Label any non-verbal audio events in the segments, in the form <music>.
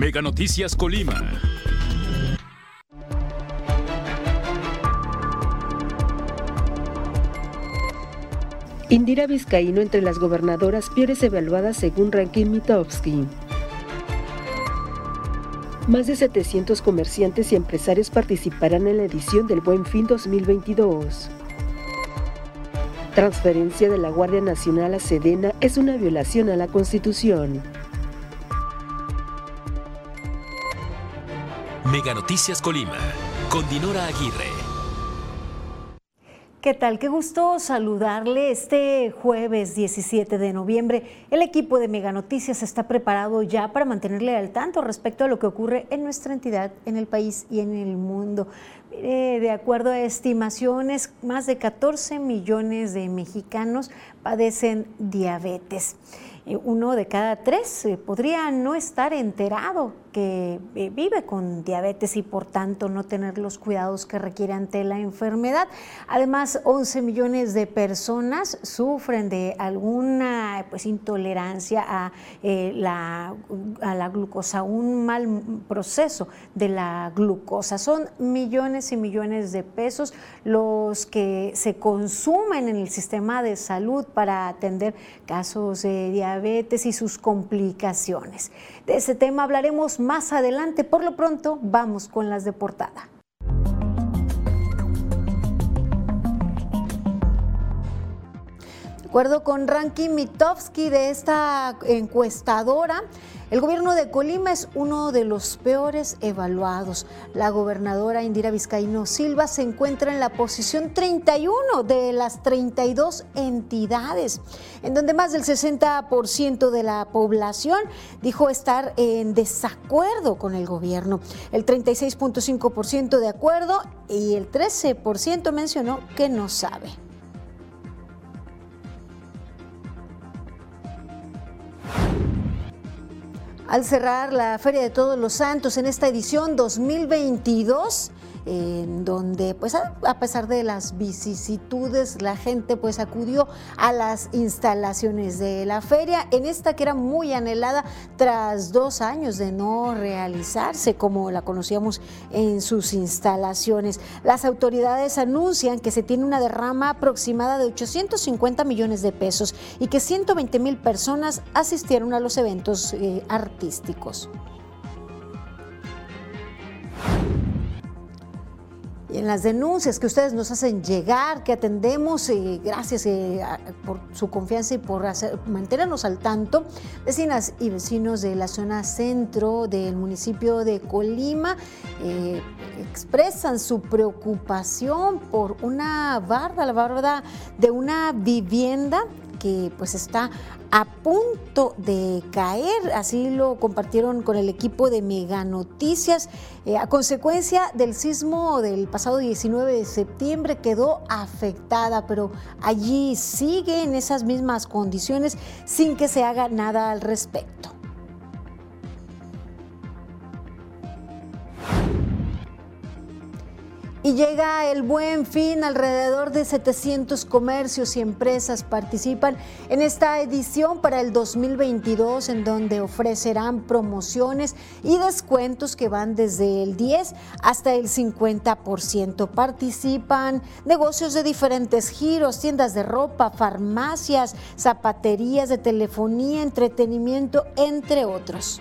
Mega Noticias Colima. Indira Vizcaíno entre las gobernadoras peores evaluadas según Ranking Mitofsky. Más de 700 comerciantes y empresarios participarán en la edición del Buen Fin 2022. Transferencia de la Guardia Nacional a Sedena es una violación a la Constitución. Mega Noticias Colima, con Dinora Aguirre. ¿Qué tal? Qué gusto saludarle este jueves 17 de noviembre. El equipo de Mega Noticias está preparado ya para mantenerle al tanto respecto a lo que ocurre en nuestra entidad, en el país y en el mundo. de acuerdo a estimaciones, más de 14 millones de mexicanos padecen diabetes. Eh, uno de cada tres eh, podría no estar enterado que eh, vive con diabetes y por tanto no tener los cuidados que requiere ante la enfermedad. Además, 11 millones de personas sufren de alguna pues, intolerancia a, la, a la glucosa, un mal proceso de la glucosa. Son millones y millones de pesos los que se consumen en el sistema de salud para atender casos de diabetes y sus complicaciones. De ese tema hablaremos más adelante. Por lo pronto, vamos con las de portada. De acuerdo con Ranky Mitofsky de esta encuestadora, el gobierno de Colima es uno de los peores evaluados. La gobernadora Indira Vizcaíno Silva se encuentra en la posición 31 de las 32 entidades, en donde más del 60% de la población dijo estar en desacuerdo con el gobierno. El 36.5% de acuerdo y el 13% mencionó que no sabe. Al cerrar la Feria de Todos los Santos en esta edición 2022 en donde pues a, pesar de las vicisitudes la gente pues acudió a las instalaciones de la feria en esta que era muy anhelada tras dos años de no realizarse como la conocíamos en sus instalaciones. Las autoridades anuncian que se tiene una derrama aproximada de 850 millones de pesos y que 120 mil personas asistieron a los eventos eh, artísticos. Y en las denuncias que ustedes nos hacen llegar, que atendemos, gracias eh, por su confianza y por mantenernos al tanto, vecinas y vecinos de la zona centro del municipio de Colima eh, expresan su preocupación por una barda, la barda de una vivienda que pues está a punto de caer, así lo compartieron con el equipo de Mega Noticias. Eh, a consecuencia del sismo del pasado 19 de septiembre quedó afectada, pero allí sigue en esas mismas condiciones sin que se haga nada al respecto. Llega el buen fin, alrededor de 700 comercios y empresas participan en esta edición para el 2022 en donde ofrecerán promociones y descuentos que van desde el 10 hasta el 50%. Participan negocios de diferentes giros, tiendas de ropa, farmacias, zapaterías de telefonía, entretenimiento, entre otros.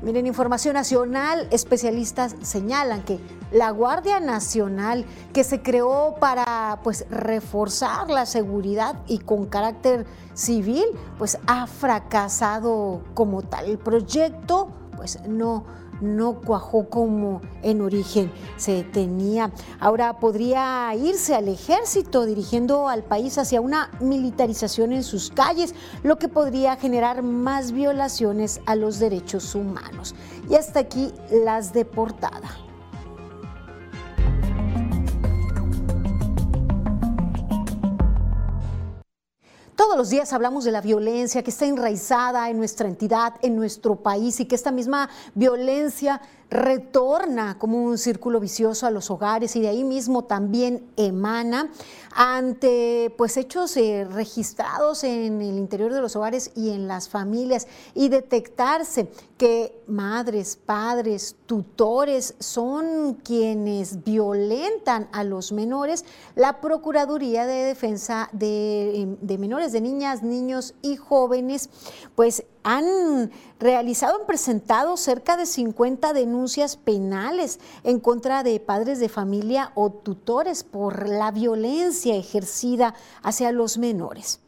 Miren, información nacional, especialistas señalan que la Guardia Nacional, que se creó para pues reforzar la seguridad y con carácter civil, pues ha fracasado como tal. El proyecto pues no no cuajó como en origen se tenía. Ahora podría irse al ejército dirigiendo al país hacia una militarización en sus calles, lo que podría generar más violaciones a los derechos humanos. Y hasta aquí las de portada. Todos los días hablamos de la violencia que está enraizada en nuestra entidad, en nuestro país y que esta misma violencia retorna como un círculo vicioso a los hogares y de ahí mismo también emana ante pues hechos eh, registrados en el interior de los hogares y en las familias y detectarse que madres, padres, tutores son quienes violentan a los menores, la Procuraduría de Defensa de, de Menores, de Niñas, Niños y Jóvenes, pues han realizado, han presentado cerca de 50 denuncias penales en contra de padres de familia o tutores por la violencia ejercida hacia los menores.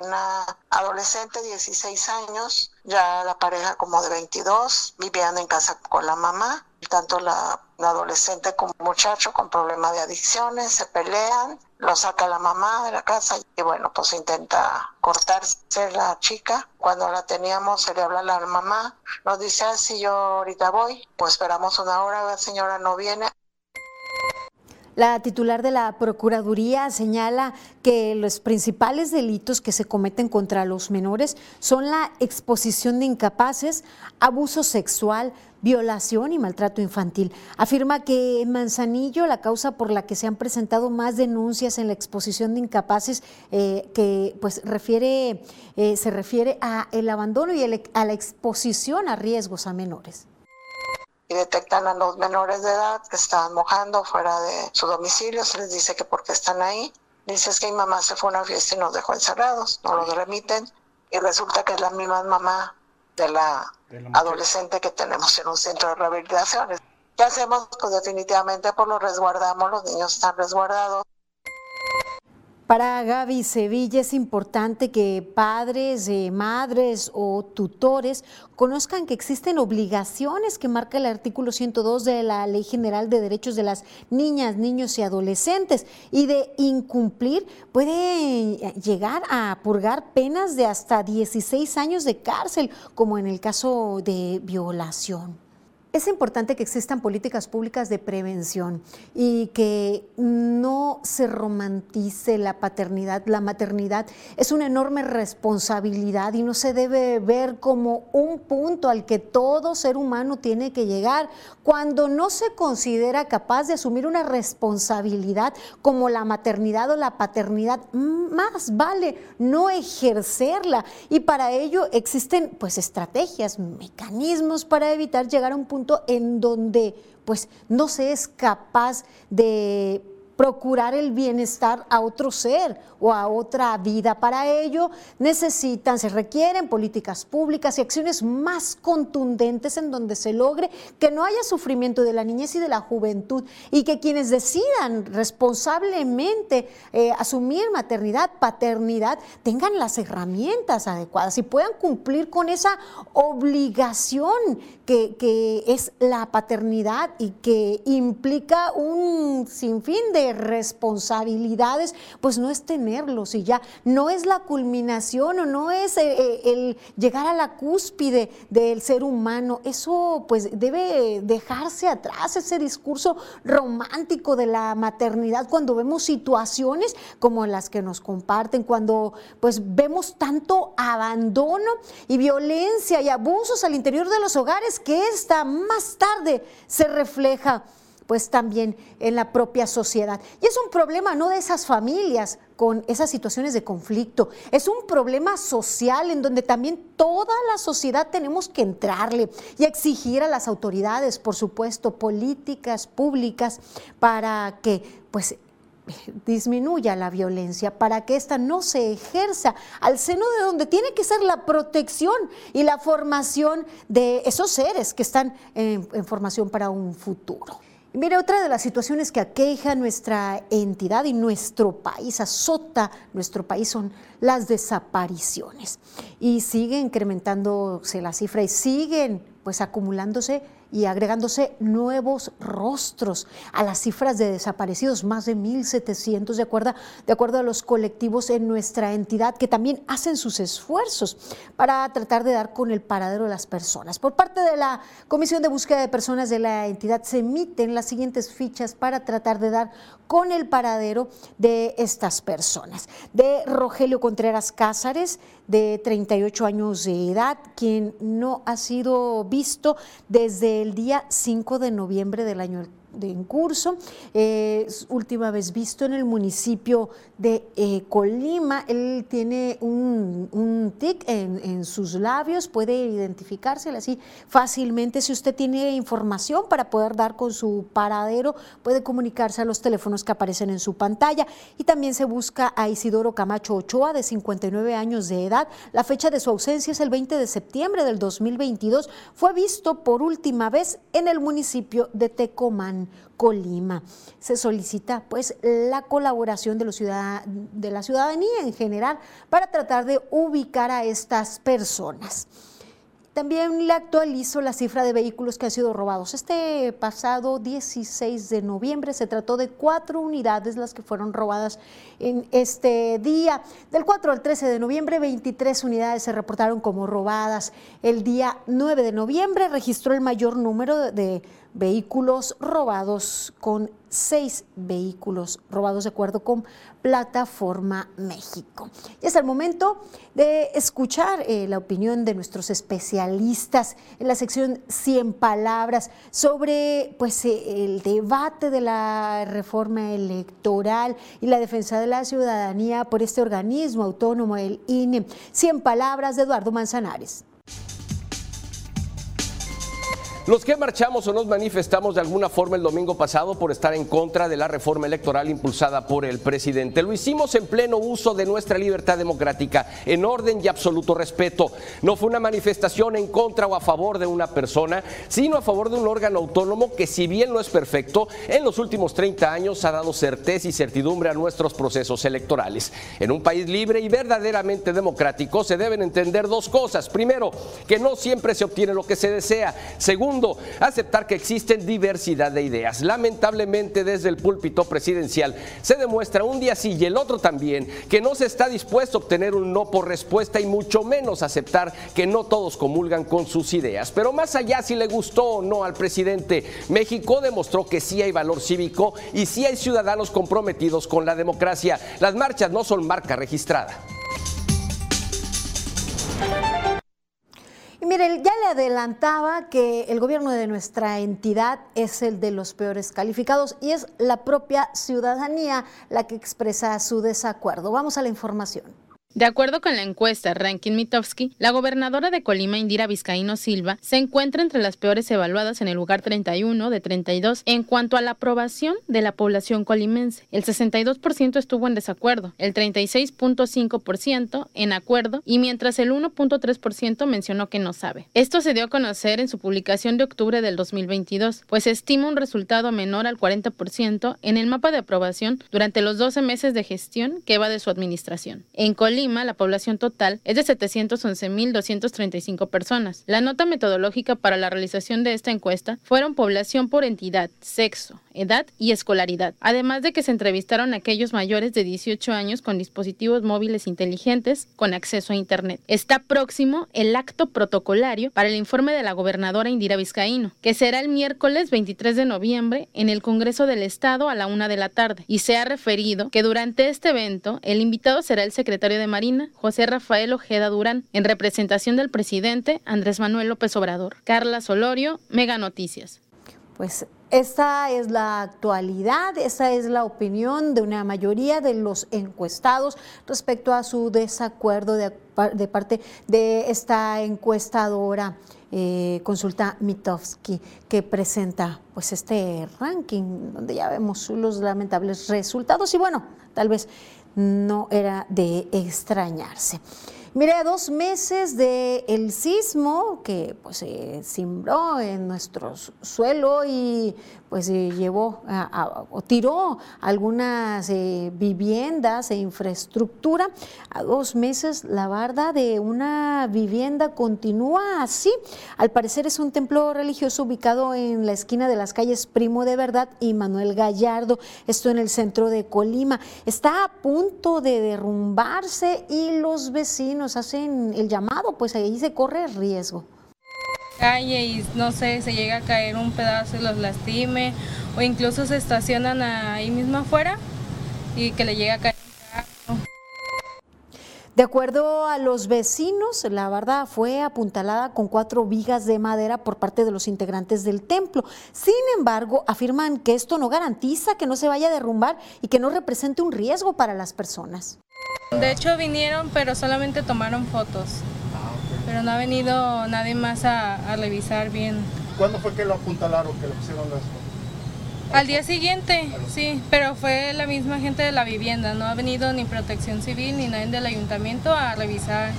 Una adolescente de 16 años, ya la pareja como de 22, vivían en casa con la mamá, tanto la, adolescente como el muchacho con problemas de adicciones, se pelean, lo saca la mamá de la casa y bueno, pues intenta cortarse la chica. Cuando la teníamos, se le habla a la mamá, nos dice, ah, si yo ahorita voy, pues esperamos una hora, la señora no viene. La titular de la Procuraduría señala que los principales delitos que se cometen contra los menores son la exposición de incapaces, abuso sexual, violación y maltrato infantil. Afirma que en Manzanillo la causa por la que se han presentado más denuncias en la exposición de incapaces eh, que pues refiere, eh, se refiere a el abandono y a la exposición a riesgos a menores y detectan a los menores de edad que están mojando fuera de su domicilio, se les dice que porque están ahí. Dices que mi mamá se fue a una fiesta y nos dejó encerrados, no los remiten y resulta que es la misma mamá de la, adolescente que tenemos en un centro de rehabilitación. ¿Qué hacemos? Pues definitivamente por pues lo resguardamos, los niños están resguardados. Para Gaby Sevilla es importante que padres, eh, madres o tutores conozcan que existen obligaciones que marca el artículo 102 de la Ley General de Derechos de las Niñas, Niños y Adolescentes y de incumplir puede llegar a purgar penas de hasta 16 años de cárcel, como en el caso de violación. Es importante que existan políticas públicas de prevención y que no se romantice la paternidad. La maternidad es una enorme responsabilidad y no se debe ver como un punto al que todo ser humano tiene que llegar. Cuando no se considera capaz de asumir una responsabilidad como la maternidad o la paternidad, más vale no ejercerla. Y para ello existen pues estrategias, mecanismos para evitar llegar a un punto en donde pues no se es capaz de procurar el bienestar a otro ser o a otra vida. Para ello necesitan, se requieren políticas públicas y acciones más contundentes en donde se logre que no haya sufrimiento de la niñez y de la juventud y que quienes decidan responsablemente eh, asumir maternidad, paternidad, tengan las herramientas adecuadas y puedan cumplir con esa obligación que, que es la paternidad y que implica un sinfín de responsabilidades, pues no es tenerlos y ya, no es la culminación o no es eh, eh, el, llegar a la cúspide del ser humano, eso pues debe dejarse atrás, ese discurso romántico de la maternidad cuando vemos situaciones como las que nos comparten, cuando pues vemos tanto abandono y violencia y abusos al interior de los hogares que esta más tarde se refleja pues también en la propia sociedad. Y es un problema no de esas familias con esas situaciones de conflicto, es un problema social en donde también toda la sociedad tenemos que entrarle y exigir a las autoridades, por supuesto, políticas públicas para que pues <laughs> disminuya la violencia, para que ésta no se ejerza al seno de donde tiene que ser la protección y la formación de esos seres que están en, en formación para un futuro. Mire, otra de las situaciones que aqueja nuestra entidad y nuestro país, azota nuestro país, son las desapariciones. Y sigue incrementándose la cifra y siguen pues acumulándose y agregándose nuevos rostros a las cifras de desaparecidos, más de 1.700 de acuerdo, de acuerdo a los colectivos en nuestra entidad que también hacen sus esfuerzos para tratar de dar con el paradero de las personas. Por parte de la Comisión de Búsqueda de Personas de la entidad se emiten las siguientes fichas para tratar de dar con el paradero de estas personas. De Rogelio Contreras Cázares, de 38 años de edad, quien no ha sido visto desde el día 5 de noviembre del año de en curso. última vez visto en el municipio de eh, Colima. Él tiene un, tic en, sus labios, puede identificárselo así fácilmente. Si usted tiene información para poder dar con su paradero, puede comunicarse a los teléfonos que aparecen en su pantalla. Y también se busca a Isidoro Camacho Ochoa, de 59 años de edad. La fecha de su ausencia es el 20 de septiembre del 2022. Fue visto por última vez en el municipio de Tecomán. Colima. Se solicita pues la colaboración de, los de la ciudadanía en general para tratar de ubicar a estas personas. También le actualizo la cifra de vehículos que han sido robados. Este pasado 16 de noviembre se trató de cuatro unidades las que fueron robadas en este día. Del 4 al 13 de noviembre, 23 unidades se reportaron como robadas. El día 9 de noviembre registró el mayor número de vehículos robados con seis vehículos robados de acuerdo con Plataforma México. Y es el momento de escuchar eh, la opinión de nuestros especialistas en la sección 100 palabras sobre pues, eh, el debate de la reforma electoral y la defensa de la ciudadanía por este organismo autónomo, el INE. 100 palabras de Eduardo Manzanares. Los que marchamos o nos manifestamos de alguna forma el domingo pasado por estar en contra de la reforma electoral impulsada por el presidente. Lo hicimos en pleno uso de nuestra libertad democrática, en orden y absoluto respeto. No fue una manifestación en contra o a favor de una persona, sino a favor de un órgano autónomo que si bien no es perfecto, en los últimos 30 años ha dado certeza y certidumbre a nuestros procesos electorales. En un país libre y verdaderamente democrático se deben entender dos cosas. Primero, que no siempre se obtiene lo que se desea. Segundo, aceptar que existen diversidad de ideas. Lamentablemente desde el púlpito presidencial se demuestra un día sí y el otro también que no se está dispuesto a obtener un no por respuesta y mucho menos aceptar que no todos comulgan con sus ideas. Pero más allá si le gustó o no al presidente, México demostró que sí hay valor cívico y sí hay ciudadanos comprometidos con la democracia. Las marchas no son marca registrada. Y mire, ya le adelantaba que el gobierno de nuestra entidad es el de los peores calificados y es la propia ciudadanía la que expresa su desacuerdo. Vamos a la información. De acuerdo con la encuesta Ranking Mitofsky, la gobernadora de Colima, Indira Vizcaíno Silva, se encuentra entre las peores evaluadas en el lugar 31 de 32 en cuanto a la aprobación de la población colimense. El 62% estuvo en desacuerdo, el 36.5% en acuerdo y mientras el 1.3% mencionó que no sabe. Esto se dio a conocer en su publicación de octubre del 2022, pues estima un resultado menor al 40% en el mapa de aprobación durante los 12 meses de gestión que va de su administración. En Colima, la población total es de 711.235 personas. La nota metodológica para la realización de esta encuesta fueron población por entidad, sexo, edad y escolaridad, además de que se entrevistaron a aquellos mayores de 18 años con dispositivos móviles inteligentes con acceso a Internet. Está próximo el acto protocolario para el informe de la gobernadora Indira Vizcaíno, que será el miércoles 23 de noviembre en el Congreso del Estado a la una de la tarde, y se ha referido que durante este evento el invitado será el secretario de Marina, José Rafael Ojeda Durán, en representación del presidente Andrés Manuel López Obrador. Carla Solorio, Mega Noticias. Pues esta es la actualidad, esa es la opinión de una mayoría de los encuestados respecto a su desacuerdo de, parte de esta encuestadora. Eh, consulta Mitofsky que presenta pues este ranking donde ya vemos los lamentables resultados y bueno, tal vez no era de extrañarse. Mire, a dos meses del el sismo que pues se cimbró en nuestro suelo y pues llevó o tiró algunas eh, viviendas e infraestructura. A dos meses la barda de una vivienda continúa así. Al parecer es un templo religioso ubicado en la esquina de las calles Primo de Verdad y Manuel Gallardo, esto en el centro de Colima. Está a punto de derrumbarse y los vecinos hacen el llamado, pues ahí se corre riesgo calle y no sé, se llega a caer un pedazo y los lastime o incluso se estacionan ahí mismo afuera y que le llega a caer De acuerdo a los vecinos, la barda fue apuntalada con cuatro vigas de madera por parte de los integrantes del templo. Sin embargo, afirman que esto no garantiza que no se vaya a derrumbar y que no represente un riesgo para las personas. De hecho vinieron, pero solamente tomaron fotos. Pero no ha venido nadie más a, revisar bien. ¿Cuándo fue que lo apuntalaron, que lo pusieron las al día siguiente, sí, pero fue la misma gente de la vivienda, no ha venido ni protección civil ni nadie del ayuntamiento a revisar.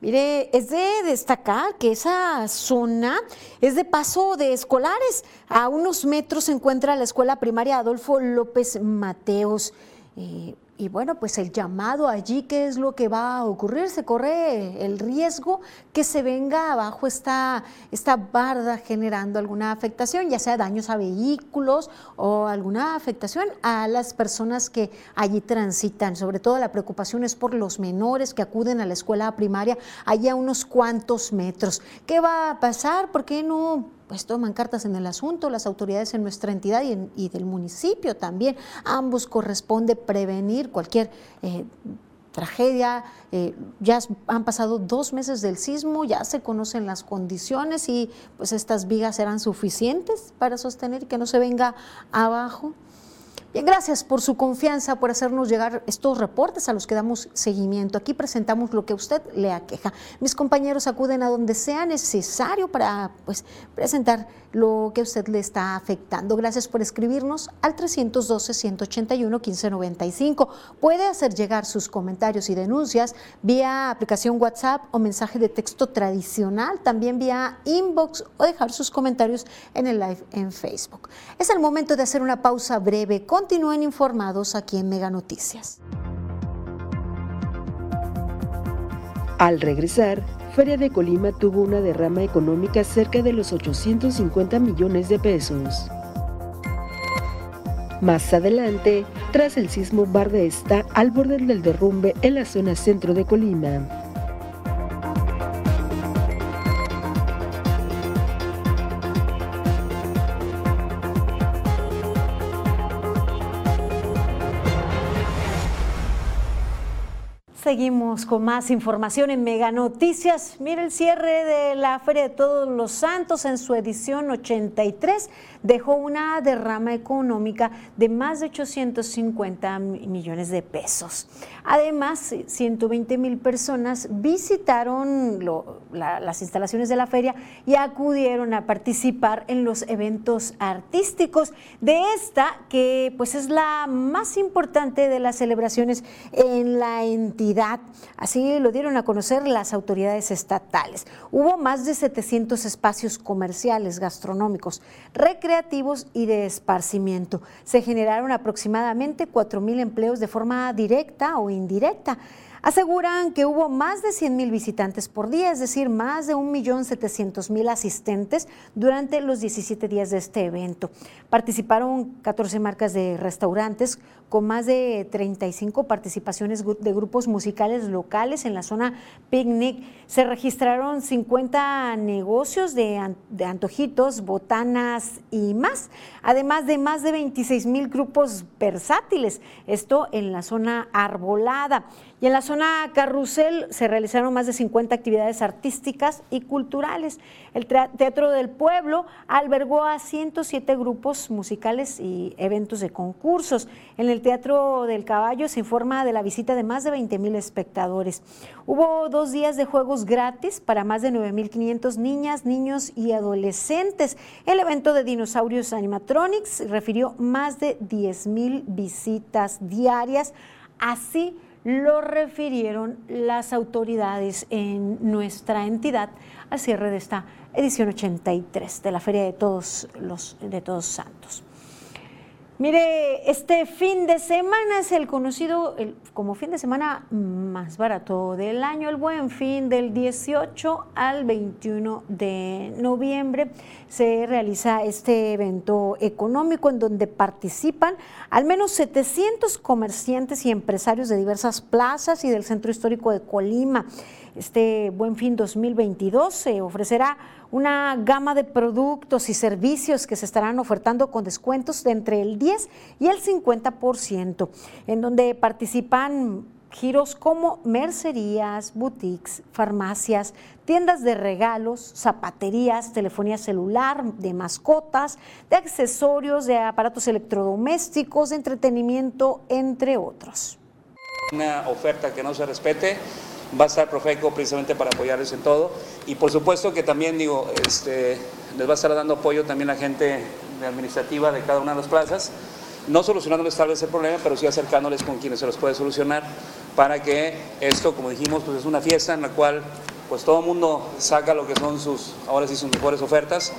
Mire, es de destacar que esa zona es de paso de escolares. A unos metros se encuentra la escuela primaria Adolfo López Mateos. Eh, y bueno, pues el llamado allí, ¿qué es lo que va a ocurrir? Se corre el riesgo que se venga abajo esta, esta barda generando alguna afectación, ya sea daños a vehículos o alguna afectación a las personas que allí transitan. Sobre todo la preocupación es por los menores que acuden a la escuela primaria allá a unos cuantos metros. ¿Qué va a pasar? ¿Por qué no pues toman cartas en el asunto, las autoridades en nuestra entidad y, del municipio también. Ambos corresponde prevenir cualquier eh, tragedia. Eh, ya han pasado dos meses del sismo, ya se conocen las condiciones y pues estas vigas serán suficientes para sostener que no se venga abajo. Bien, gracias por su confianza, por hacernos llegar estos reportes a los que damos seguimiento. Aquí presentamos lo que a usted le aqueja. Mis compañeros acuden a donde sea necesario para pues, presentar lo que a usted le está afectando. Gracias por escribirnos al 312-181-1595. Puede hacer llegar sus comentarios y denuncias vía aplicación WhatsApp o mensaje de texto tradicional, también vía inbox o dejar sus comentarios en el live en Facebook. Es el momento de hacer una pausa breve con Continúen informados aquí en Mega Noticias. Al regresar, Feria de Colima tuvo una derrama económica cerca de los 850 millones de pesos. Más adelante, tras el sismo, Barde está al borde del derrumbe en la zona centro de Colima. Seguimos con más información en Mega Noticias. Mire el cierre de la Feria de Todos los Santos en su edición 83 dejó una derrama económica de más de 850 millones de pesos. Además, 120 mil personas visitaron las instalaciones de la feria y acudieron a participar en los eventos artísticos de esta, que pues es la más importante de las celebraciones en la entidad. Así lo dieron a conocer las autoridades estatales. Hubo más de 700 espacios comerciales, gastronómicos, recreativos y de esparcimiento. Se generaron aproximadamente 4 mil empleos de forma directa o indirecta. Aseguran que hubo más de 100 mil visitantes por día, es decir, más de 1.700.000 asistentes durante los 17 días de este evento. Participaron 14 marcas de restaurantes con más de 35 participaciones de grupos musicales locales en la zona picnic. Se registraron 50 negocios de, antojitos, botanas y más, además de más de 26 mil grupos versátiles, esto en la zona arbolada. Y en la zona Carrusel se realizaron más de 50 actividades artísticas y culturales. El Teatro del Pueblo albergó a 107 grupos musicales y eventos de concursos. En el Teatro del Caballo se informa de la visita de más de 20 mil espectadores. Hubo dos días de juegos gratis para más de 9.500 niñas, niños y adolescentes. El evento de Dinosaurios Animatronics refirió más de 10 mil visitas diarias. Así lo refirieron las autoridades en nuestra entidad al cierre de esta edición 83 de la Feria de Todos los de Todos Santos. Mire, este fin de semana es el conocido como fin de semana más barato del año, el buen fin del 18 al 21 de noviembre. Se realiza este evento económico en donde participan al menos 700 comerciantes y empresarios de diversas plazas y del centro histórico de Colima. Este Buen Fin 2022 se ofrecerá una gama de productos y servicios que se estarán ofertando con descuentos de entre el 10 y el 50%, en donde participan giros como mercerías, boutiques, farmacias, tiendas de regalos, zapaterías, telefonía celular, de mascotas, de accesorios, de aparatos electrodomésticos, de entretenimiento, entre otros. Una oferta que no se respete va a estar Profeco precisamente para apoyarles en todo y por supuesto que también digo, este, les va a estar dando apoyo también la gente administrativa de cada una de las plazas, no solucionándoles tal vez el problema, pero sí acercándoles con quienes se los puede solucionar para que esto, como dijimos, pues es una fiesta en la cual pues todo el mundo saca lo que son sus, ahora sí sus mejores ofertas.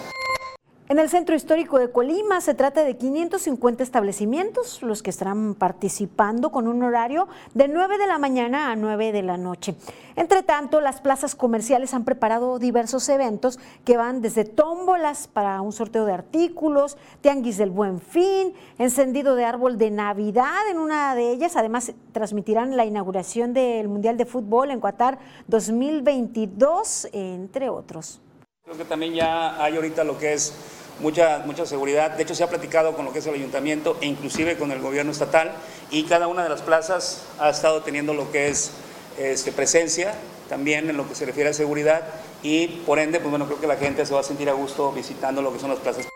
En el Centro Histórico de Colima se trata de 550 establecimientos, los que estarán participando con un horario de 9 de la mañana a 9 de la noche. Entre tanto, las plazas comerciales han preparado diversos eventos que van desde tómbolas para un sorteo de artículos, tianguis del buen fin, encendido de árbol de Navidad en una de ellas. Además, transmitirán la inauguración del Mundial de Fútbol en Qatar 2022, entre otros. Creo que también ya hay ahorita lo que es mucha, mucha seguridad. De hecho, se ha platicado con lo que es el ayuntamiento e inclusive con el gobierno estatal y cada una de las plazas ha estado teniendo lo que es este, presencia también en lo que se refiere a seguridad y por ende, pues bueno, creo que la gente se va a sentir a gusto visitando lo que son las plazas.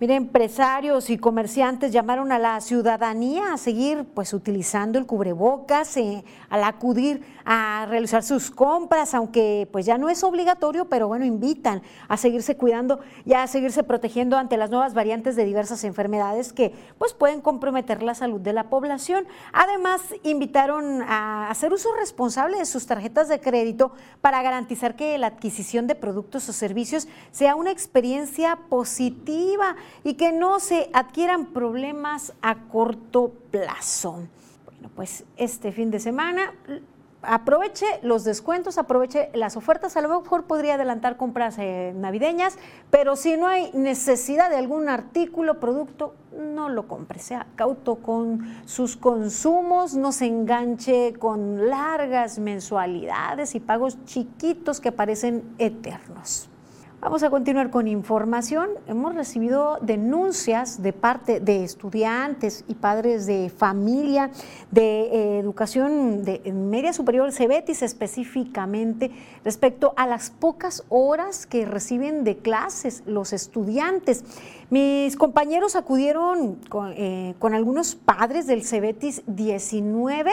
Mire, empresarios y comerciantes llamaron a la ciudadanía a seguir pues utilizando el cubrebocas eh, al acudir a realizar sus compras, aunque pues ya no es obligatorio, pero bueno, invitan a seguirse cuidando y a seguirse protegiendo ante las nuevas variantes de diversas enfermedades que pues pueden comprometer la salud de la población. Además, invitaron a hacer uso responsable de sus tarjetas de crédito para garantizar que la adquisición de productos o servicios sea una experiencia positiva y que no se adquieran problemas a corto plazo. Bueno, pues este fin de semana aproveche los descuentos, aproveche las ofertas, a lo mejor podría adelantar compras eh, navideñas, pero si no hay necesidad de algún artículo, producto, no lo compre, sea cauto con sus consumos, no se enganche con largas mensualidades y pagos chiquitos que parecen eternos. Vamos a continuar con información. Hemos recibido denuncias de parte de estudiantes y padres de familia de eh, educación de media superior, Cebetis específicamente, respecto a las pocas horas que reciben de clases los estudiantes. Mis compañeros acudieron con, eh, con algunos padres del Cebetis 19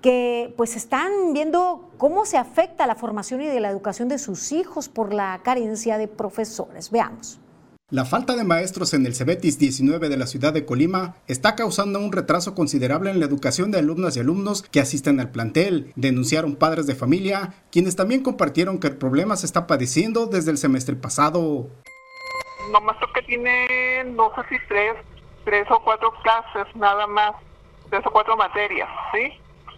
que pues están viendo cómo se afecta la formación y de la educación de sus hijos por la carencia de profesores. Veamos. La falta de maestros en el Cebetis 19 de la ciudad de Colima está causando un retraso considerable en la educación de alumnas y alumnos que asisten al plantel, denunciaron padres de familia, quienes también compartieron que el problema se está padeciendo desde el semestre pasado. Nomás que tienen, no sé si tres, tres o cuatro clases nada más, tres o cuatro materias, ¿sí?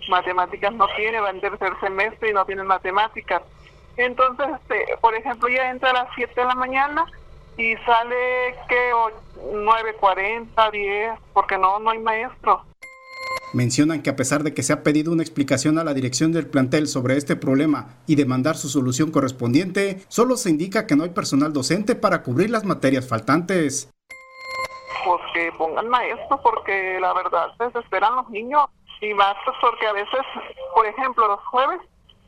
Matemáticas no tiene, va en tercer semestre y no tiene matemáticas. Entonces, este, por ejemplo, ya entra a las 7 de la mañana y sale que 9.40, 10, porque no, no hay maestro. Mencionan que a pesar de que se ha pedido una explicación a la dirección del plantel sobre este problema y demandar su solución correspondiente, solo se indica que no hay personal docente para cubrir las materias faltantes. Pues que pongan maestro porque la verdad desesperan los niños y más pues, porque a veces, por ejemplo, los jueves,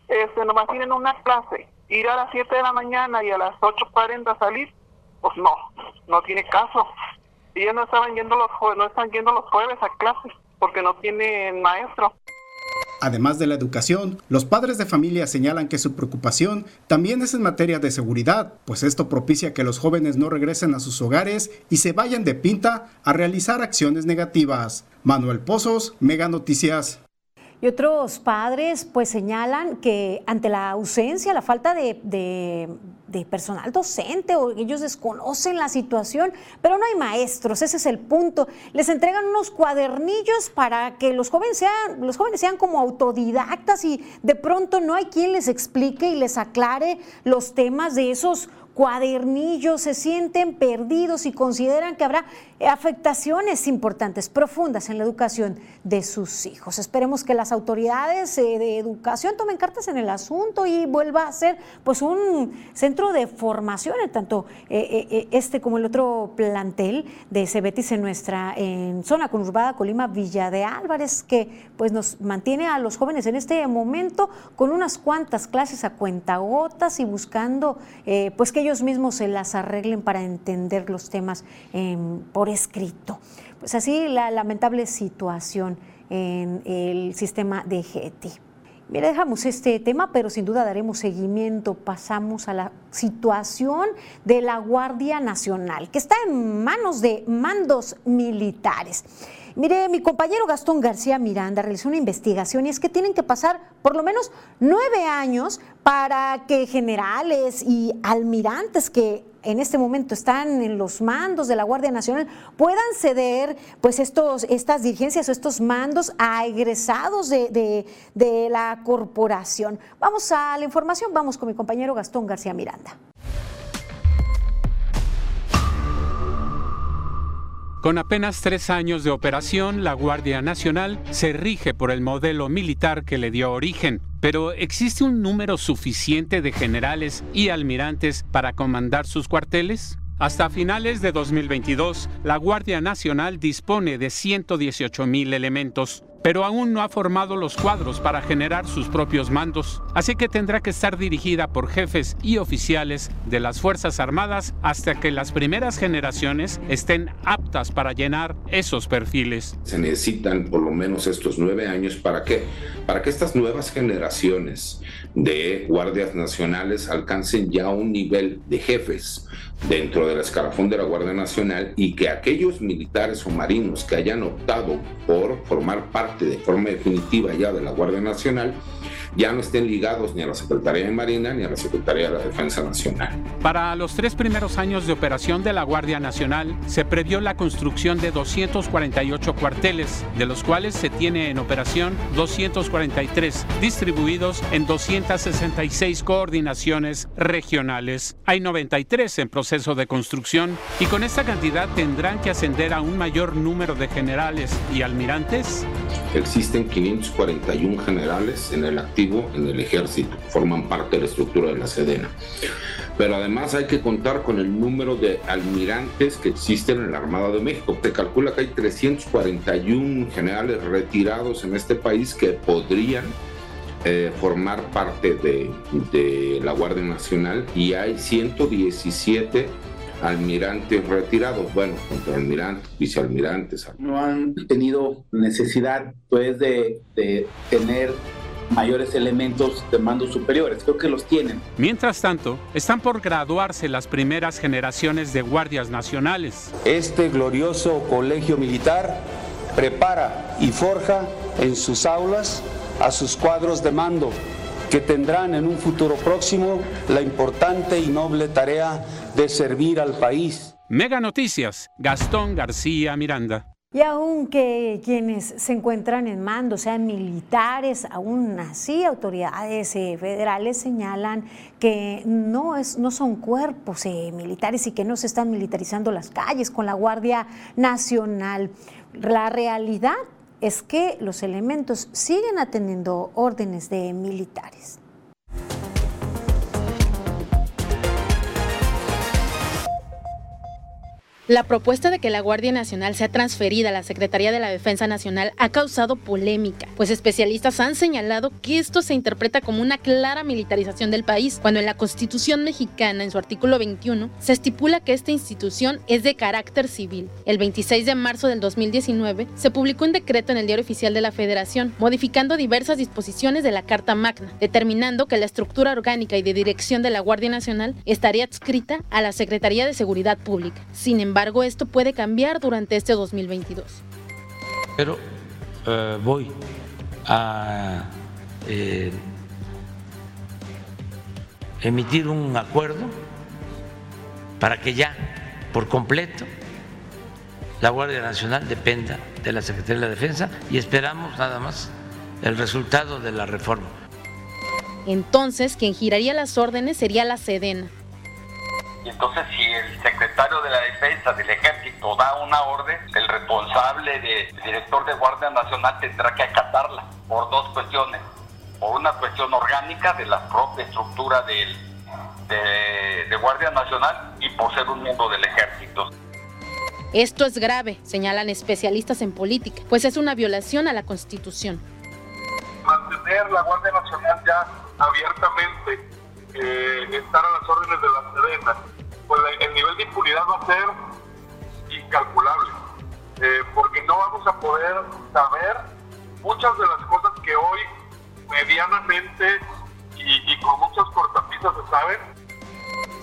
este, nomás tienen una clase, ir a las 7 de la mañana y a las 8.40 salir, pues no, no tiene caso. Ellos no estaban yendo los no están yendo los jueves a clases porque no tienen maestro. Además de la educación, los padres de familia señalan que su preocupación también es en materia de seguridad, pues esto propicia que los jóvenes no regresen a sus hogares y se vayan de pinta a realizar acciones negativas. Manuel Pozos, Mega Noticias. Y otros padres pues señalan que ante la ausencia, la falta de, de, personal docente o ellos desconocen la situación, pero no hay maestros, ese es el punto. Les entregan unos cuadernillos para que los jóvenes sean, los jóvenes sean como autodidactas y de pronto no hay quien les explique y les aclare los temas de esos cuadernillos, se sienten perdidos y consideran que habrá afectaciones importantes, profundas en la educación de sus hijos. Esperemos que las autoridades eh, de educación tomen cartas en el asunto y vuelva a ser pues un centro de formación, tanto eh, eh, este como el otro plantel de Cebetis en nuestra en zona conurbada Colima Villa de Álvarez, que pues nos mantiene a los jóvenes en este momento con unas cuantas clases a cuentagotas y buscando pues que ellos mismos se las arreglen para entender los temas por escrito. Pues así la lamentable situación en el sistema de GETI. Mira, dejamos este tema, pero sin duda daremos seguimiento. Pasamos a la situación de la Guardia Nacional, que está en manos de mandos militares. Mire, mi compañero Gastón García Miranda realizó una investigación y es que tienen que pasar por lo menos nueve años para que generales y almirantes que en este momento están en los mandos de la Guardia Nacional puedan ceder pues estos, estas dirigencias o estos mandos a egresados de, de la corporación. Vamos a la información, vamos con mi compañero Gastón García Miranda. Con apenas tres años de operación, la Guardia Nacional se rige por el modelo militar que le dio origen. Pero ¿existe un número suficiente de generales y almirantes para comandar sus cuarteles? Hasta finales de 2022, la Guardia Nacional dispone de 118 mil elementos pero aún no ha formado los cuadros para generar sus propios mandos, así que tendrá que estar dirigida por jefes y oficiales de las Fuerzas Armadas hasta que las primeras generaciones estén aptas para llenar esos perfiles. Se necesitan por lo menos estos nueve años para que, para que estas nuevas generaciones de guardias nacionales alcancen ya un nivel de jefes dentro del escalafón de la Guardia Nacional y que aquellos militares o marinos que hayan optado por formar parte de forma definitiva ya de la Guardia Nacional ya no estén ligados ni a la Secretaría de Marina ni a la Secretaría de la Defensa Nacional. Para los tres primeros años de operación de la Guardia Nacional, se previó la construcción de 248 cuarteles, de los cuales se tiene en operación 243, distribuidos en 266 coordinaciones regionales. Hay 93 en proceso de construcción y con esta cantidad tendrán que ascender a un mayor número de generales y almirantes. Existen 541 generales en el activo en el ejército, forman parte de la estructura de la Sedena. Pero además hay que contar con el número de almirantes que existen en la Armada de México. Se calcula que hay 341 generales retirados en este país que podrían eh, formar parte de, de la Guardia Nacional y hay 117 almirantes retirados, bueno, almirantes, vicealmirantes. No han tenido necesidad pues de, de tener mayores elementos de mando superiores. Creo que los tienen. Mientras tanto, están por graduarse las primeras generaciones de guardias nacionales. Este glorioso colegio militar prepara y forja en sus aulas a sus cuadros de mando que tendrán en un futuro próximo la importante y noble tarea de servir al país. Mega Noticias, Gastón García Miranda. Y aunque quienes se encuentran en mando sean militares, aún así autoridades eh, federales señalan que no, es, no son cuerpos eh, militares y que no se están militarizando las calles con la Guardia Nacional. La realidad es que los elementos siguen atendiendo órdenes de militares. La propuesta de que la Guardia Nacional sea transferida a la Secretaría de la Defensa Nacional ha causado polémica, pues especialistas han señalado que esto se interpreta como una clara militarización del país, cuando en la Constitución mexicana, en su artículo 21, se estipula que esta institución es de carácter civil. El 26 de marzo del 2019 se publicó un decreto en el Diario Oficial de la Federación, modificando diversas disposiciones de la Carta Magna, determinando que la estructura orgánica y de dirección de la Guardia Nacional estaría adscrita a la Secretaría de Seguridad Pública. Sin embargo, embargo, esto puede cambiar durante este 2022. Pero eh, voy a eh, emitir un acuerdo para que ya por completo la Guardia Nacional dependa de la Secretaría de la Defensa y esperamos nada más el resultado de la reforma. Entonces, quien giraría las órdenes sería la Sedena. Y entonces si el secretario de la defensa del ejército da una orden, el responsable del director de Guardia Nacional tendrá que acatarla por dos cuestiones. Por una cuestión orgánica de la propia estructura del, de, de Guardia Nacional y por ser un miembro del ejército. Esto es grave, señalan especialistas en política, pues es una violación a la Constitución. Mantener la Guardia Nacional ya abiertamente, eh, estar a las órdenes de la Sedena, pues el nivel de impunidad va a ser incalculable, eh, porque no vamos a poder saber muchas de las cosas que hoy medianamente y, con muchas cortapisas se saben,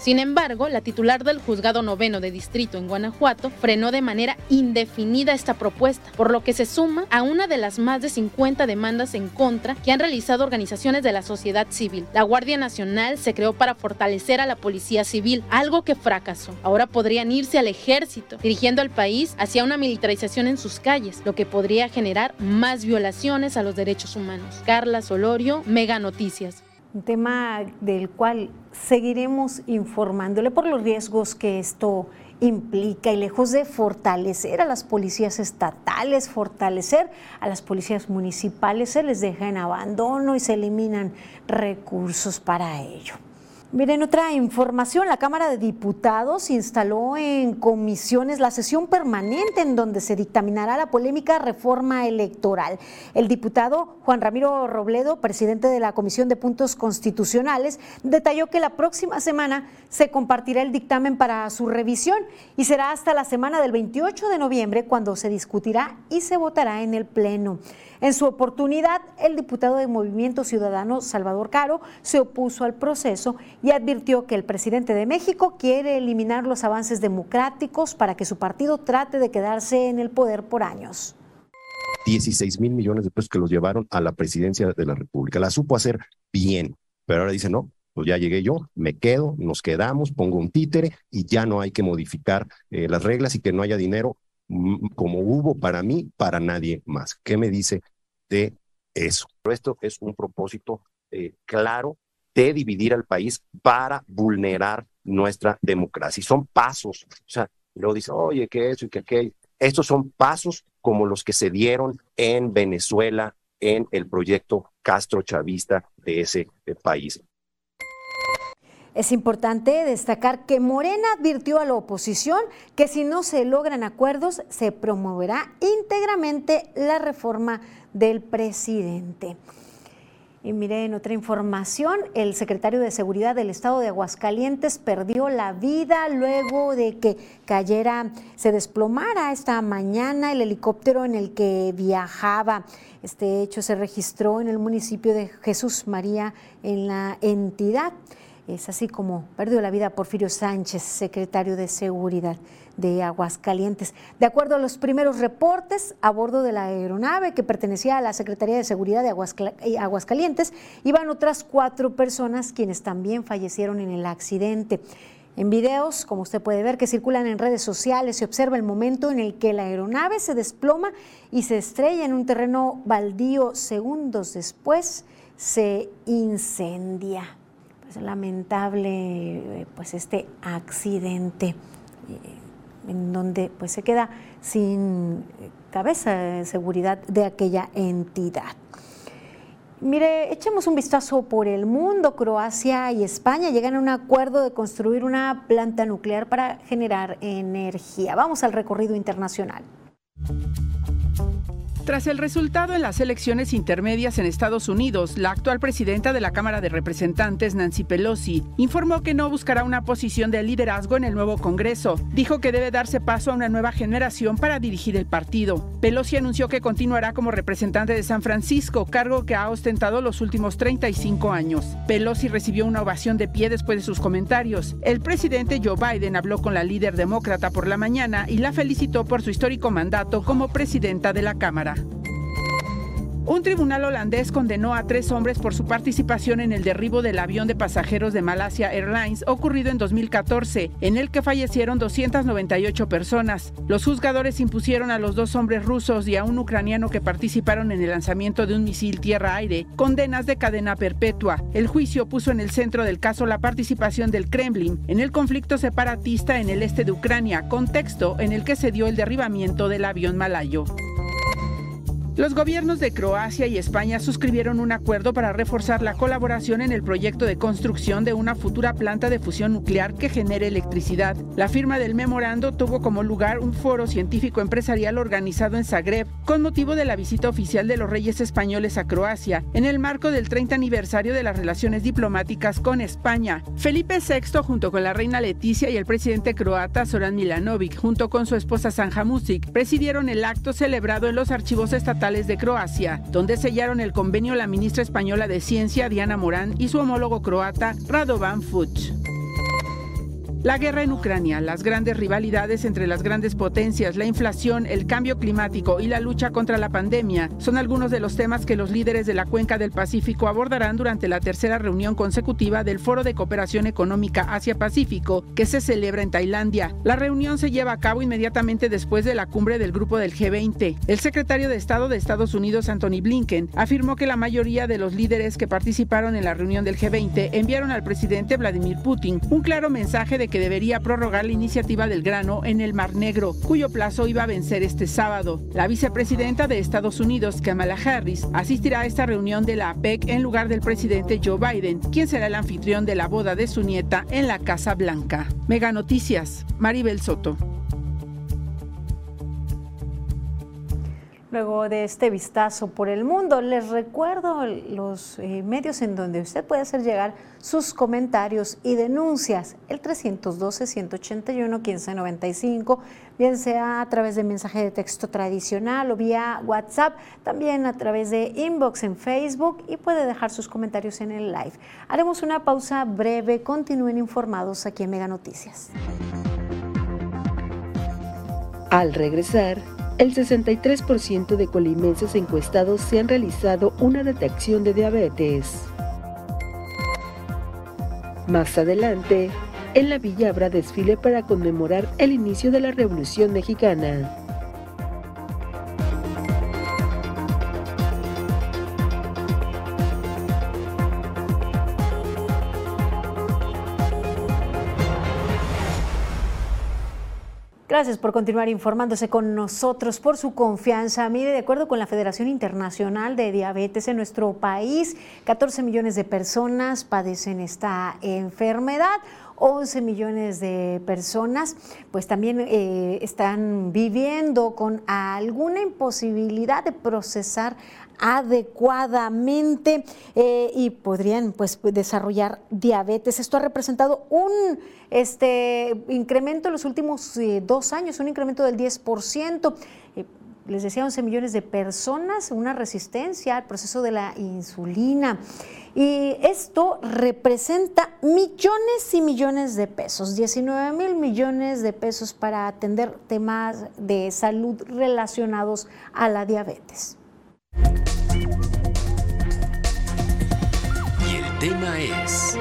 sin embargo, la titular del juzgado noveno de distrito en Guanajuato frenó de manera indefinida esta propuesta, por lo que se suma a una de las más de 50 demandas en contra que han realizado organizaciones de la sociedad civil. La Guardia Nacional se creó para fortalecer a la policía civil, algo que fracasó. Ahora podrían irse al ejército, dirigiendo al país hacia una militarización en sus calles, lo que podría generar más violaciones a los derechos humanos. Carla Solorio, Mega Noticias un tema del cual seguiremos informándole por los riesgos que esto implica y lejos de fortalecer a las policías estatales, fortalecer a las policías municipales, se les deja en abandono y se eliminan recursos para ello. Miren, otra información, la Cámara de Diputados instaló en comisiones la sesión permanente en donde se dictaminará la polémica reforma electoral. El diputado Juan Ramiro Robledo, presidente de la Comisión de Puntos Constitucionales, detalló que la próxima semana se compartirá el dictamen para su revisión y será hasta la semana del 28 de noviembre cuando se discutirá y se votará en el Pleno. En su oportunidad, el diputado de Movimiento Ciudadano Salvador Caro se opuso al proceso y advirtió que el presidente de México quiere eliminar los avances democráticos para que su partido trate de quedarse en el poder por años. 16 mil millones de pesos que los llevaron a la presidencia de la República. La supo hacer bien, pero ahora dice, no, pues ya llegué yo, me quedo, nos quedamos, pongo un títere y ya no hay que modificar eh, las reglas y que no haya dinero mm, como hubo para mí, para nadie más. ¿Qué me dice de eso. Esto es un propósito eh, claro de dividir al país para vulnerar nuestra democracia. Son pasos, o sea, luego dice, oye, que eso y que aquello. Estos son pasos como los que se dieron en Venezuela en el proyecto Castro Chavista de ese eh, país. Es importante destacar que Morena advirtió a la oposición que si no se logran acuerdos se promoverá íntegramente la reforma del presidente. Y miren, otra información, el secretario de Seguridad del Estado de Aguascalientes perdió la vida luego de que cayera, se desplomara esta mañana el helicóptero en el que viajaba. Este hecho se registró en el municipio de Jesús María en la entidad. Es así como perdió la vida Porfirio Sánchez, secretario de Seguridad de Aguascalientes. De acuerdo a los primeros reportes, a bordo de la aeronave que pertenecía a la Secretaría de Seguridad de eh, Aguascalientes, iban otras cuatro personas quienes también fallecieron en el accidente. En videos, como usted puede ver, que circulan en redes sociales, se observa el momento en el que la aeronave se desploma y se estrella en un terreno baldío. Segundos después, se incendia. Pues lamentable, eh, pues este accidente. Eh, en donde pues se queda sin cabeza de seguridad de aquella entidad. Mire, echemos un vistazo por el mundo. Croacia y España llegan a un acuerdo de construir una planta nuclear para generar energía. Vamos al recorrido internacional. Tras el resultado en las elecciones intermedias en Estados Unidos, la actual presidenta de la Cámara de Representantes, Nancy Pelosi, informó que no buscará una posición de liderazgo en el nuevo Congreso. Dijo que debe darse paso a una nueva generación para dirigir el partido. Pelosi anunció que continuará como representante de San Francisco, cargo que ha ostentado los últimos 35 años. Pelosi recibió una ovación de pie después de sus comentarios. El presidente Joe Biden habló con la líder demócrata por la mañana y la felicitó por su histórico mandato como presidenta de la Cámara. Un tribunal holandés condenó a tres hombres por su participación en el derribo del avión de pasajeros de Malasia Airlines ocurrido en 2014, en el que fallecieron 298 personas. Los juzgadores impusieron a los dos hombres rusos y a un ucraniano que participaron en el lanzamiento de un misil tierra-aire condenas de cadena perpetua. El juicio puso en el centro del caso la participación del Kremlin en el conflicto separatista en el este de Ucrania, contexto en el que se dio el derribamiento del avión malayo. Los gobiernos de Croacia y España suscribieron un acuerdo para reforzar la colaboración en el proyecto de construcción de una futura planta de fusión nuclear que genere electricidad. La firma del memorando tuvo como lugar un foro científico empresarial organizado en Zagreb con motivo de la visita oficial de los reyes españoles a Croacia en el marco del 30 aniversario de las relaciones diplomáticas con España. Felipe VI junto con la reina Leticia y el presidente croata Zoran Milanovic junto con su esposa Sanja Music presidieron el acto celebrado en los archivos estatales de Croacia, donde sellaron el convenio la ministra española de Ciencia Diana Morán y su homólogo croata Radovan Fuch. La guerra en Ucrania, las grandes rivalidades entre las grandes potencias, la inflación, el cambio climático y la lucha contra la pandemia son algunos de los temas que los líderes de la cuenca del Pacífico abordarán durante la tercera reunión consecutiva del Foro de Cooperación Económica Asia-Pacífico que se celebra en Tailandia. La reunión se lleva a cabo inmediatamente después de la cumbre del grupo del G20. El secretario de Estado de Estados Unidos, Anthony Blinken, afirmó que la mayoría de los líderes que participaron en la reunión del G20 enviaron al presidente Vladimir Putin un claro mensaje de que debería prorrogar la iniciativa del grano en el Mar Negro, cuyo plazo iba a vencer este sábado. La vicepresidenta de Estados Unidos, Kamala Harris, asistirá a esta reunión de la APEC en lugar del presidente Joe Biden, quien será el anfitrión de la boda de su nieta en la Casa Blanca. Mega Noticias, Maribel Soto. Luego de este vistazo por el mundo, les recuerdo los eh, medios en donde usted puede hacer llegar sus comentarios y denuncias. El 312-181-1595, bien sea a través de mensaje de texto tradicional o vía WhatsApp, también a través de inbox en Facebook y puede dejar sus comentarios en el live. Haremos una pausa breve, continúen informados aquí en Mega Noticias. Al regresar, el 63% de colimenses encuestados se han realizado una detección de diabetes. Más adelante, en la villa habrá desfile para conmemorar el inicio de la Revolución Mexicana. Gracias por continuar informándose con nosotros, por su confianza. Mire, de acuerdo con la Federación Internacional de Diabetes en nuestro país, 14 millones de personas padecen esta enfermedad. 11 millones de personas pues también eh, están viviendo con alguna imposibilidad de procesar adecuadamente eh, y podrían pues desarrollar diabetes. Esto ha representado un este, incremento en los últimos eh, dos años, un incremento del 10% eh, les decía, 11 millones de personas, una resistencia al proceso de la insulina. Y esto representa millones y millones de pesos, 19 mil millones de pesos para atender temas de salud relacionados a la diabetes. Tema es...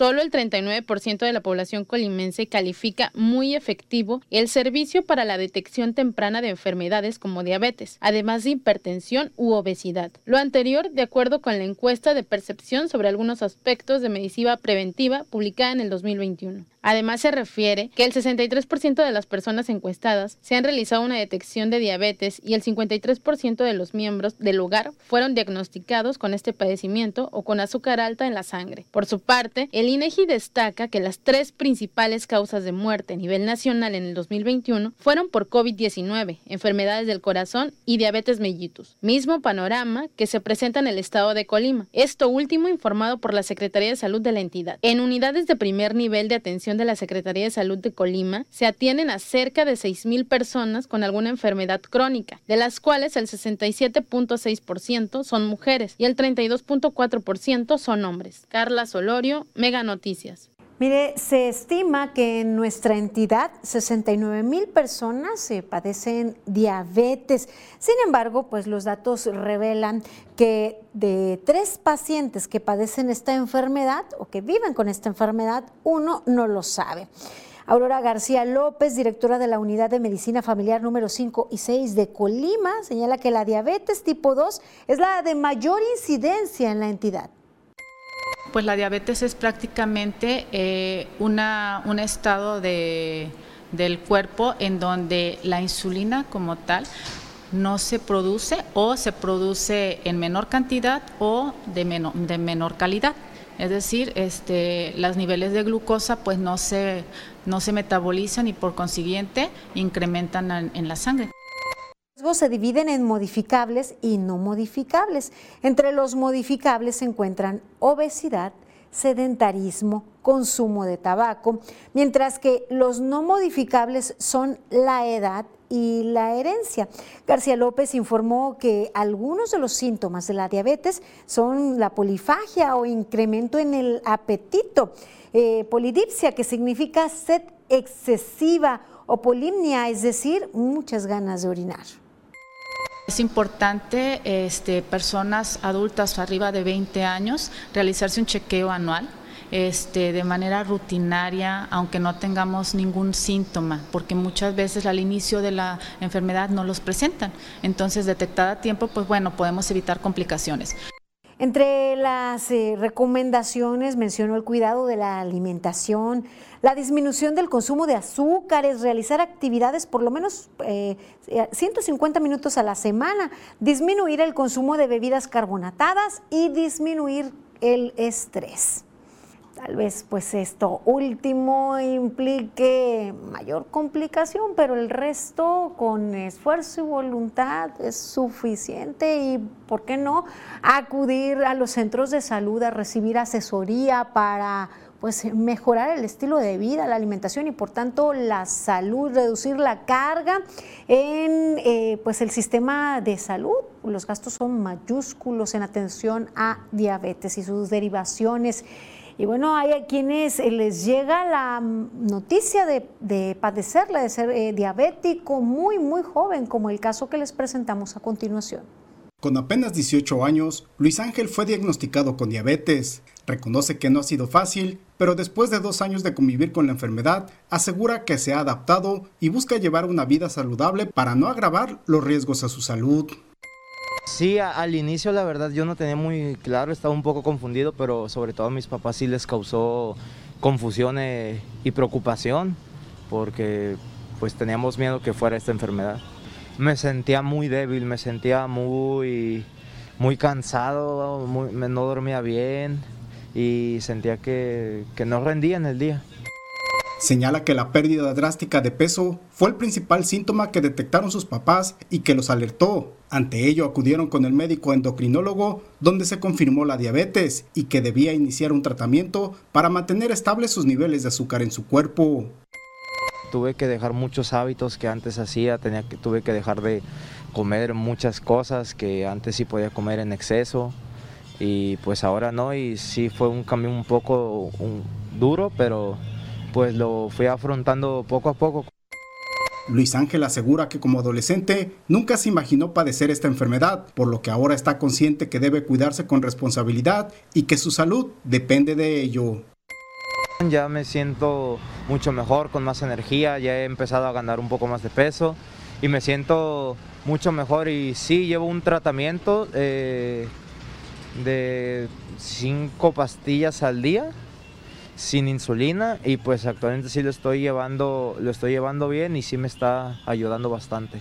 Solo el 39% de la población colimense califica muy efectivo el servicio para la detección temprana de enfermedades como diabetes, además de hipertensión u obesidad. Lo anterior, de acuerdo con la encuesta de percepción sobre algunos aspectos de medicina preventiva publicada en el 2021. Además, se refiere que el 63% de las personas encuestadas se han realizado una detección de diabetes y el 53% de los miembros del hogar fueron diagnosticados con este padecimiento o con azúcar alta en la sangre. Por su parte, el INEGI destaca que las tres principales causas de muerte a nivel nacional en el 2021 fueron por COVID-19, enfermedades del corazón y diabetes mellitus. Mismo panorama que se presenta en el estado de Colima. Esto último informado por la Secretaría de Salud de la entidad. En unidades de primer nivel de atención de la Secretaría de Salud de Colima, se atienden a cerca de 6.000 personas con alguna enfermedad crónica, de las cuales el 67.6% son mujeres y el 32.4% son hombres. Carla Solorio, Mega Noticias. Mire, se estima que en nuestra entidad 69 mil personas padecen diabetes. Sin embargo, pues los datos revelan que de tres pacientes que padecen esta enfermedad o que viven con esta enfermedad, uno no lo sabe. Aurora García López, directora de la Unidad de Medicina Familiar número 5 y 6 de Colima, señala que la diabetes tipo 2 es la de mayor incidencia en la entidad. Pues la diabetes es prácticamente eh, una, un estado de, del cuerpo en donde la insulina como tal no se produce o se produce en menor cantidad o de menor, de menor calidad. Es decir, este, los niveles de glucosa pues no se, no se metabolizan y por consiguiente incrementan en la sangre se dividen en modificables y no modificables. Entre los modificables se encuentran obesidad, sedentarismo, consumo de tabaco, mientras que los no modificables son la edad y la herencia. García López informó que algunos de los síntomas de la diabetes son la polifagia o incremento en el apetito, eh, polidipsia, que significa sed excesiva, o polimnia, es decir, muchas ganas de orinar. Es importante, este, personas adultas arriba de 20 años, realizarse un chequeo anual este, de manera rutinaria, aunque no tengamos ningún síntoma, porque muchas veces al inicio de la enfermedad no los presentan. Entonces, detectada a tiempo, pues bueno, podemos evitar complicaciones. Entre las eh, recomendaciones mencionó el cuidado de la alimentación, la disminución del consumo de azúcares, realizar actividades por lo menos 150 eh, minutos a la semana, disminuir el consumo de bebidas carbonatadas y disminuir el estrés. Tal vez pues esto último implique mayor complicación, pero el resto con esfuerzo y voluntad es suficiente y, ¿por qué no?, acudir a los centros de salud a recibir asesoría para pues mejorar el estilo de vida, la alimentación y por tanto la salud, reducir la carga en eh, pues el sistema de salud. Los gastos son mayúsculos en atención a diabetes y sus derivaciones. Y bueno, hay a quienes eh, les llega la noticia de, padecerla, de ser eh, diabético muy, muy joven, como el caso que les presentamos a continuación. Con apenas 18 años, Luis Ángel fue diagnosticado con diabetes. Reconoce que no ha sido fácil, pero después de dos años de convivir con la enfermedad, asegura que se ha adaptado y busca llevar una vida saludable para no agravar los riesgos a su salud. Sí, al inicio la verdad yo no tenía muy claro, estaba un poco confundido, pero sobre todo a mis papás sí les causó confusión eh, y preocupación porque pues teníamos miedo que fuera esta enfermedad. Me sentía muy débil, me sentía muy, muy cansado, no dormía bien y sentía que, que no rendía en el día. Señala que la pérdida drástica de peso fue el principal síntoma que detectaron sus papás y que los alertó. Ante ello acudieron con el médico endocrinólogo donde se confirmó la diabetes y que debía iniciar un tratamiento para mantener estables sus niveles de azúcar en su cuerpo. Tuve que dejar muchos hábitos que antes hacía, tenía que, tuve que dejar de comer muchas cosas que antes sí podía comer en exceso y pues ahora no y sí fue un cambio un poco duro, pero pues lo fui afrontando poco a poco. Luis Ángel asegura que como adolescente nunca se imaginó padecer esta enfermedad, por lo que ahora está consciente que debe cuidarse con responsabilidad y que su salud depende de ello. Ya me siento mucho mejor, con más energía, ya he empezado a ganar un poco más de peso y me siento mucho mejor y sí llevo un tratamiento eh, de cinco pastillas al día sin insulina y pues actualmente sí lo estoy llevando, lo estoy llevando bien y sí me está ayudando bastante.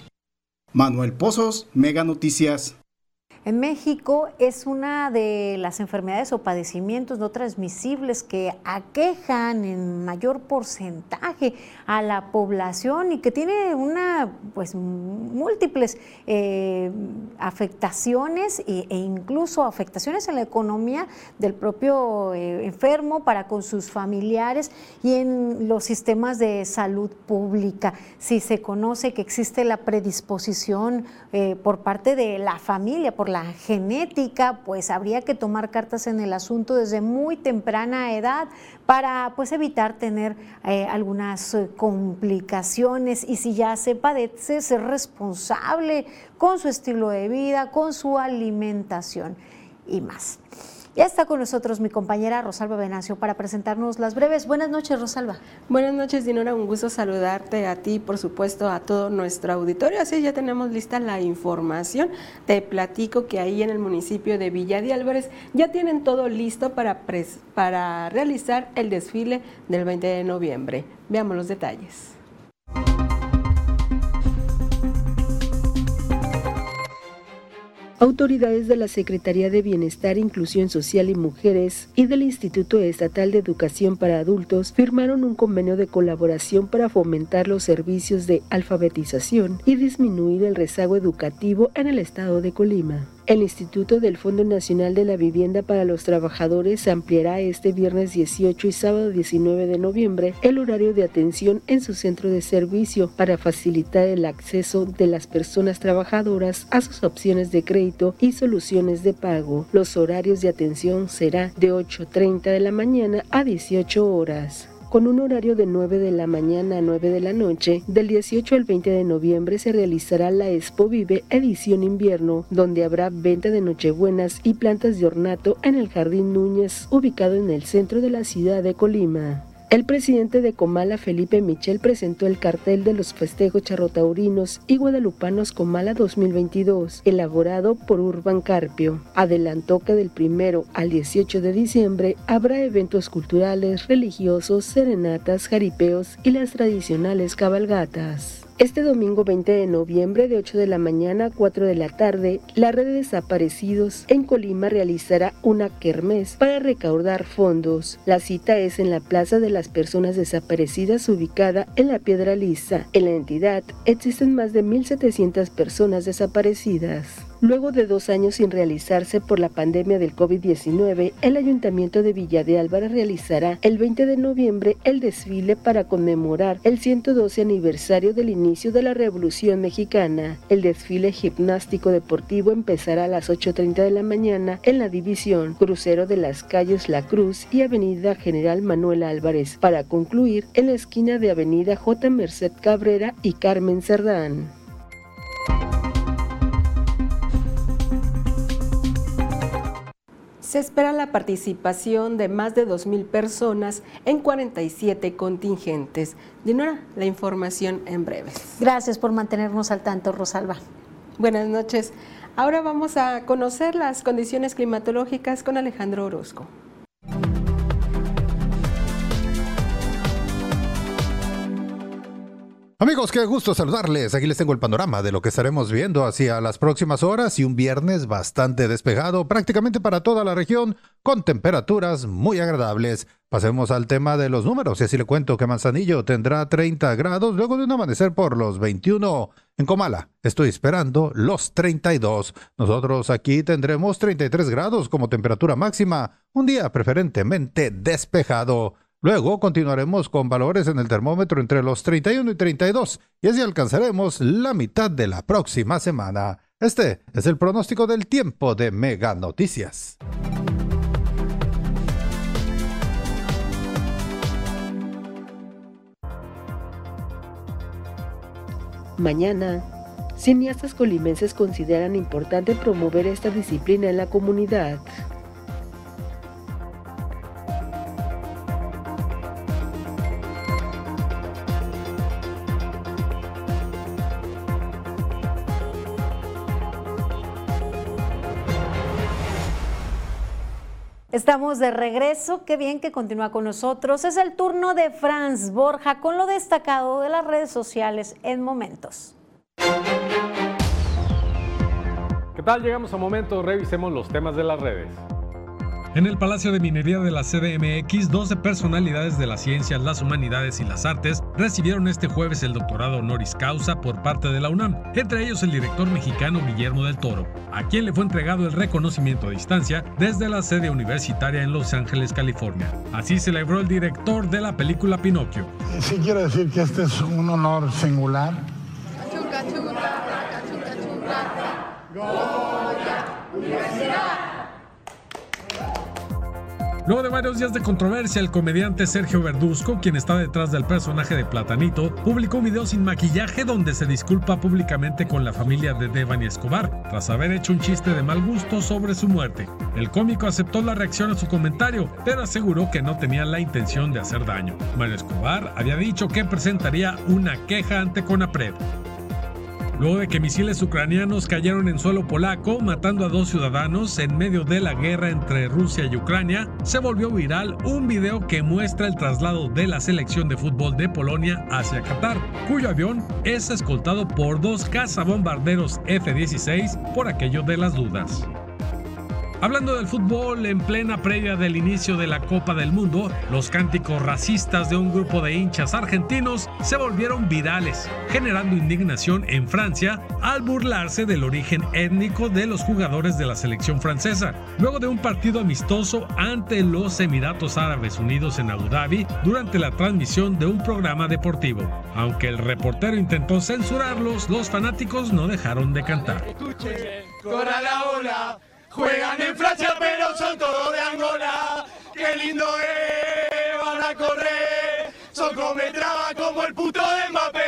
Manuel Pozos, Mega Noticias. En México es una de las enfermedades o padecimientos no transmisibles que aquejan en mayor porcentaje a la población y que tiene una, pues, múltiples eh, afectaciones e, incluso afectaciones en la economía del propio eh, enfermo para con sus familiares y en los sistemas de salud pública. Si se conoce que existe la predisposición eh, por parte de la familia, por la genética, pues habría que tomar cartas en el asunto desde muy temprana edad para pues evitar tener eh, algunas eh, complicaciones y si ya se padece, ser responsable con su estilo de vida, con su alimentación y más. Ya está con nosotros mi compañera Rosalba Benacio para presentarnos las breves. Buenas noches, Rosalba. Buenas noches, Dinora. Un gusto saludarte a ti, por supuesto, a todo nuestro auditorio. Así ya tenemos lista la información. Te platico que ahí en el municipio de Villa de Álvarez ya tienen todo listo para, para realizar el desfile del 20 de noviembre. Veamos los detalles. Autoridades de la Secretaría de Bienestar, Inclusión Social y Mujeres y del Instituto Estatal de Educación para Adultos firmaron un convenio de colaboración para fomentar los servicios de alfabetización y disminuir el rezago educativo en el estado de Colima. El Instituto del Fondo Nacional de la Vivienda para los Trabajadores ampliará este viernes 18 y sábado 19 de noviembre el horario de atención en su centro de servicio para facilitar el acceso de las personas trabajadoras a sus opciones de crédito y soluciones de pago. Los horarios de atención será de 8.30 de la mañana a 18 horas con un horario de 9 de la mañana a 9 de la noche. Del 18 al 20 de noviembre se realizará la Expo Vive edición invierno, donde habrá venta de nochebuenas y plantas de ornato en el Jardín Núñez, ubicado en el centro de la ciudad de Colima. El presidente de Comala, Felipe Michel, presentó el cartel de los festejos charrotaurinos y guadalupanos Comala 2022, elaborado por Urban Carpio. Adelantó que del primero al 18 de diciembre habrá eventos culturales, religiosos, serenatas, jaripeos y las tradicionales cabalgatas. Este domingo 20 de noviembre de 8 de la mañana a 4 de la tarde, la red de desaparecidos en Colima realizará una kermés para recaudar fondos. La cita es en la Plaza de las Personas Desaparecidas ubicada en la Piedra Lisa. En la entidad existen más de 1.700 personas desaparecidas. Luego de dos años sin realizarse por la pandemia del COVID-19, el Ayuntamiento de Villa de Álvarez realizará el 20 de noviembre el desfile para conmemorar el 112 aniversario del inicio de la Revolución Mexicana. El desfile gimnástico deportivo empezará a las 8.30 de la mañana en la división crucero de las calles La Cruz y Avenida General Manuel Álvarez, para concluir en la esquina de Avenida J. Merced Cabrera y Carmen Cerdán. Se espera la participación de más de 2.000 personas en 47 contingentes. Dinora, la información en breves. Gracias por mantenernos al tanto, Rosalba. Buenas noches. Ahora vamos a conocer las condiciones climatológicas con Alejandro Orozco. Amigos, qué gusto saludarles. Aquí les tengo el panorama de lo que estaremos viendo hacia las próximas horas y un viernes bastante despejado prácticamente para toda la región con temperaturas muy agradables. Pasemos al tema de los números y así le cuento que Manzanillo tendrá 30 grados luego de un amanecer por los 21. En Comala estoy esperando los 32. Nosotros aquí tendremos 33 grados como temperatura máxima, un día preferentemente despejado. Luego continuaremos con valores en el termómetro entre los 31 y 32 y así alcanzaremos la mitad de la próxima semana. Este es el pronóstico del tiempo de Mega Noticias. Mañana, cineastas colimenses consideran importante promover esta disciplina en la comunidad. Estamos de regreso, qué bien que continúa con nosotros. Es el turno de Franz Borja con lo destacado de las redes sociales en momentos. ¿Qué tal? Llegamos a momento, revisemos los temas de las redes. En el Palacio de Minería de la CDMX, 12 personalidades de las ciencias, las humanidades y las artes recibieron este jueves el doctorado honoris causa por parte de la UNAM, entre ellos el director mexicano Guillermo del Toro, a quien le fue entregado el reconocimiento a distancia desde la sede universitaria en Los Ángeles, California. Así celebró el director de la película Pinocchio. Sí quiero decir que este es un honor singular. Universidad. Luego de varios días de controversia, el comediante Sergio Verduzco, quien está detrás del personaje de Platanito, publicó un video sin maquillaje donde se disculpa públicamente con la familia de Devani Escobar, tras haber hecho un chiste de mal gusto sobre su muerte. El cómico aceptó la reacción a su comentario, pero aseguró que no tenía la intención de hacer daño. Mario Escobar había dicho que presentaría una queja ante Conapred. Luego de que misiles ucranianos cayeron en suelo polaco, matando a dos ciudadanos en medio de la guerra entre Rusia y Ucrania, se volvió viral un video que muestra el traslado de la selección de fútbol de Polonia hacia Qatar, cuyo avión es escoltado por dos cazabombarderos F-16 por aquello de las dudas. Hablando del fútbol, en plena previa del inicio de la Copa del Mundo, los cánticos racistas de un grupo de hinchas argentinos se volvieron virales, generando indignación en Francia al burlarse del origen étnico de los jugadores de la selección francesa, luego de un partido amistoso ante los Emiratos Árabes Unidos en Abu Dhabi durante la transmisión de un programa deportivo. Aunque el reportero intentó censurarlos, los fanáticos no dejaron de cantar. Juegan en Francia, pero son todos de Angola. Qué lindo es, van a correr. Son come como el puto de Mbappé.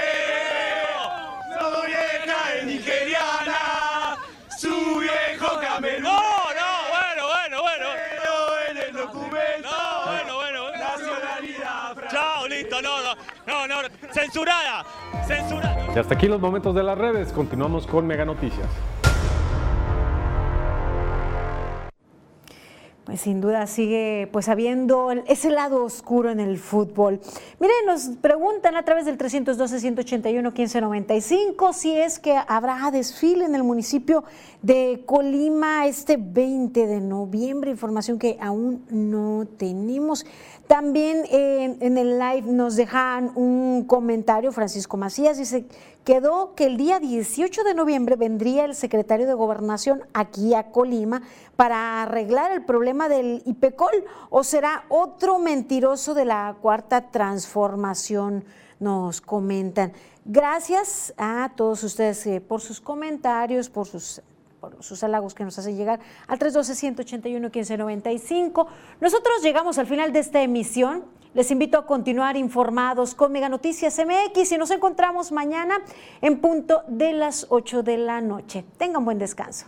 Su vieja es nigeriana, su viejo camerún. No, no, bueno, bueno, bueno. Pero en el documento. No, bueno, bueno. bueno. Nacionalidad francesa. Chao, listo, no, no, no, no. Censurada, censurada. Y hasta aquí los momentos de las redes. Continuamos con Mega Noticias. Pues sin duda sigue pues habiendo ese lado oscuro en el fútbol. Miren, nos preguntan a través del 312-181-1595 si es que habrá desfile en el municipio de Colima este 20 de noviembre, información que aún no tenemos. También en el live nos dejan un comentario, Francisco Macías dice, quedó que el día 18 de noviembre vendría el secretario de Gobernación aquí a Colima para arreglar el problema del IPECOL o será otro mentiroso de la cuarta transformación, nos comentan. Gracias a todos ustedes eh, por sus comentarios, por sus sus halagos que nos hacen llegar al 312-181-1595. Nosotros llegamos al final de esta emisión. Les invito a continuar informados con Mega Noticias MX y nos encontramos mañana en punto de las 8 de la noche. Tengan buen descanso.